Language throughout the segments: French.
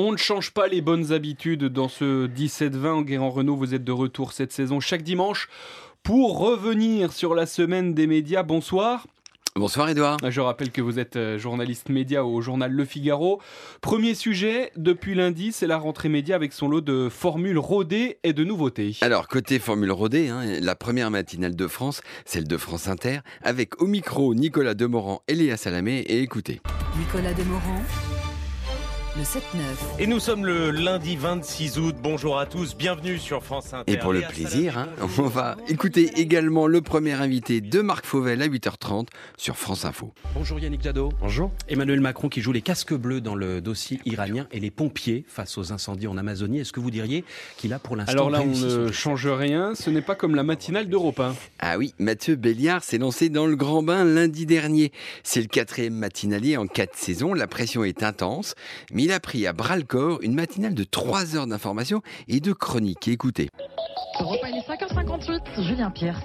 On ne change pas les bonnes habitudes dans ce 17-20. Enguerrand Renault, vous êtes de retour cette saison chaque dimanche pour revenir sur la semaine des médias. Bonsoir. Bonsoir Edouard. Je rappelle que vous êtes euh, journaliste média au journal Le Figaro. Premier sujet, depuis lundi, c'est la rentrée média avec son lot de formules rodées et de nouveautés. Alors, côté formule rodée, hein, la première matinale de France, celle de France Inter, avec au micro Nicolas Demorand et Léa Salamé. Et écoutez. Nicolas Demorand le 7-9. Et nous sommes le lundi 26 août. Bonjour à tous, bienvenue sur France Inter. Et pour le plaisir, hein, on va écouter également le premier invité de Marc Fauvel à 8h30 sur France Info. Bonjour Yannick Jadot. Bonjour. Emmanuel Macron qui joue les casques bleus dans le dossier iranien et les pompiers face aux incendies en Amazonie. Est-ce que vous diriez qu'il a pour l'instant Alors là, on ne change rien. Ce n'est pas comme la matinale d'Europe 1. Ah oui, Mathieu Béliard s'est lancé dans le grand bain lundi dernier. C'est le quatrième matinalier en quatre saisons. La pression est intense, mais il a pris à bras le corps une matinale de 3 heures d'information et de chronique. Écoutez. Europe il est 5h58, Julien Pierre.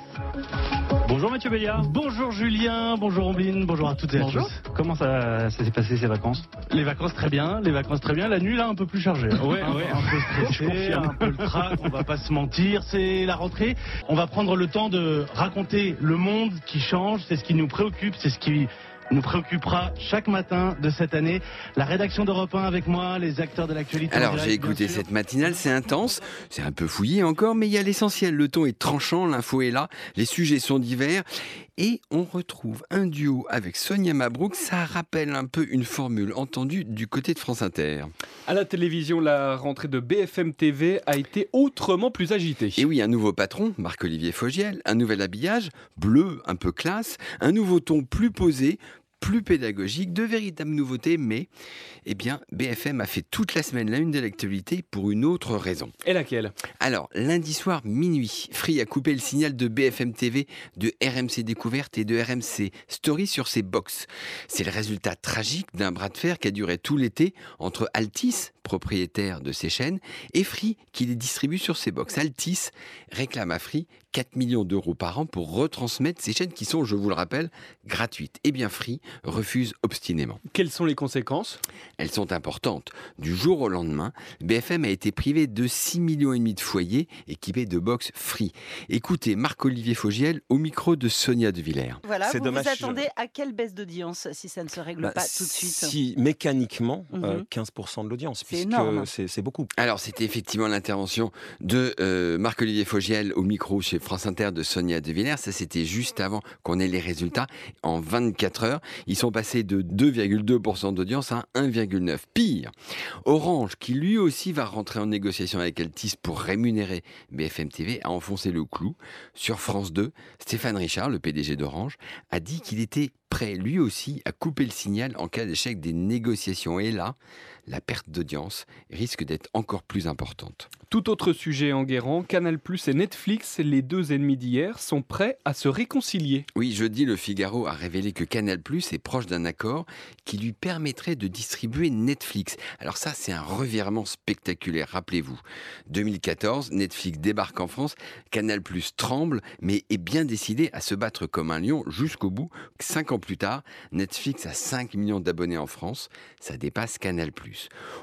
Bonjour Mathieu Béliard. Bonjour Julien, bonjour Ombline, bonjour à toutes et à tous. Comment ça, s'est passé ces vacances? Les vacances très bien, les vacances très bien. La nuit là un peu plus chargée. Ouais, ouais. Un peu stressé, un peu le trac, on va pas se mentir. C'est la rentrée. On va prendre le temps de raconter le monde qui change. C'est ce qui nous préoccupe, c'est ce qui nous préoccupera chaque matin de cette année. La rédaction d'Europe 1 avec moi, les acteurs de l'actualité. Alors j'ai écouté cette matinale, c'est intense, c'est un peu fouillé encore, mais il y a l'essentiel. Le ton est tranchant, l'info est là, les sujets sont divers. Et on retrouve un duo avec Sonia Mabrouk. Ça rappelle un peu une formule entendue du côté de France Inter. À la télévision, la rentrée de BFM TV a été autrement plus agitée. Et oui, un nouveau patron, Marc-Olivier Fogiel, un nouvel habillage, bleu, un peu classe, un nouveau ton plus posé, plus pédagogique, de véritables nouveautés, mais eh bien, BFM a fait toute la semaine la une de l'actualité pour une autre raison. Et laquelle? Alors, lundi soir, minuit, Free a coupé le signal de BFM TV, de RMC Découverte et de RMC Story sur ses box. C'est le résultat tragique d'un bras de fer qui a duré tout l'été entre Altis, propriétaire de ces chaînes, et Free qui les distribue sur ses box. Altis réclame à Free 4 millions d'euros par an pour retransmettre ces chaînes qui sont, je vous le rappelle, gratuites. Eh bien, Free refuse obstinément. Quelles sont les conséquences? Elles sont importantes. Du jour au lendemain, BFM a été privé de 6 millions et demi de foyers équipés de box Free. Écoutez Marc-Olivier Fogiel au micro de Sonia De Villers. Voilà, vous vous attendez à quelle baisse d'audience si ça ne se règle bah, pas tout de suite? Si mécaniquement, 15% mhm. euh, de l'audience, puisque c'est beaucoup. Alors c'était effectivement l'intervention de euh, Marc-Olivier Fogiel au micro chez France Inter de Sonia De Villers. Ça, c'était juste avant qu'on ait les résultats. En 24 heures, ils sont passés de 2,2% d'audience à 1,9%. Pire, Orange, qui lui aussi va rentrer en négociation avec Altis pour rémunérer BFM TV, a enfoncé le clou. Sur France 2, Stéphane Richard, le PDG d'Orange, a dit qu'il était prêt lui aussi à couper le signal en cas d'échec des négociations. Et là, la perte d'audience risque d'être encore plus importante. Tout autre sujet en guérant, Canal Plus et Netflix, les deux ennemis d'hier, sont prêts à se réconcilier. Oui, jeudi, le Figaro a révélé que Canal Plus est proche d'un accord qui lui permettrait de distribuer Netflix. Alors ça, c'est un revirement spectaculaire, rappelez-vous. 2014, Netflix débarque en France, Canal Plus tremble, mais est bien décidé à se battre comme un lion jusqu'au bout. Cinq ans plus tard, Netflix a 5 millions d'abonnés en France, ça dépasse Canal.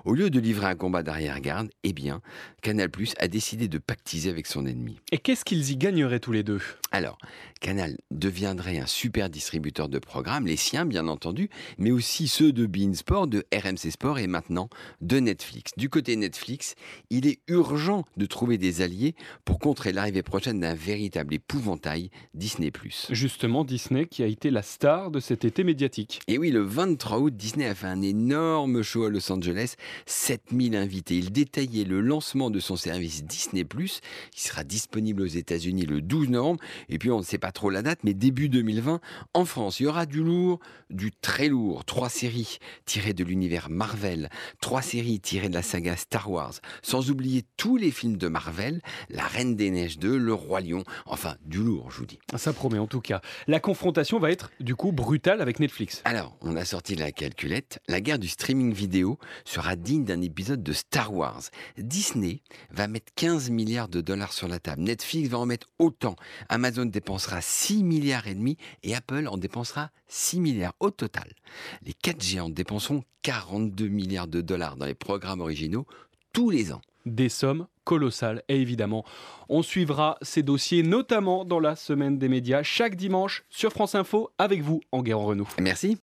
Au lieu de livrer un combat d'arrière-garde, eh bien, Canal Canal a décidé de pactiser avec son ennemi. Et qu'est-ce qu'ils y gagneraient tous les deux? Alors, Canal deviendrait un super distributeur de programmes, les siens bien entendu, mais aussi ceux de Bein Sport, de RMC Sport et maintenant de Netflix. Du côté Netflix, il est urgent de trouver des alliés pour contrer l'arrivée prochaine d'un véritable épouvantail, Disney ⁇ Justement, Disney qui a été la star de cet été médiatique. Et oui, le 23 août, Disney a fait un énorme show à Los Angeles, 7000 invités. Il détaillait le lancement de son service Disney ⁇ qui sera disponible aux États-Unis le 12 novembre. Et puis on ne sait pas trop la date, mais début 2020, en France, il y aura du lourd, du très lourd. Trois séries tirées de l'univers Marvel, trois séries tirées de la saga Star Wars, sans oublier tous les films de Marvel, La Reine des Neiges 2, Le Roi Lion, enfin du lourd, je vous dis. Ça promet en tout cas. La confrontation va être du coup brutal avec Netflix. Alors, on a sorti la calculette. La guerre du streaming vidéo sera digne d'un épisode de Star Wars. Disney va mettre 15 milliards de dollars sur la table. Netflix va en mettre autant. Amazon dépensera 6 milliards et demi et Apple en dépensera 6 milliards au total. Les quatre géants dépenseront 42 milliards de dollars dans les programmes originaux tous les ans. Des sommes colossales et évidemment, on suivra ces dossiers notamment dans la semaine des médias chaque dimanche sur France Info avec vous en guerre en Renault. Merci.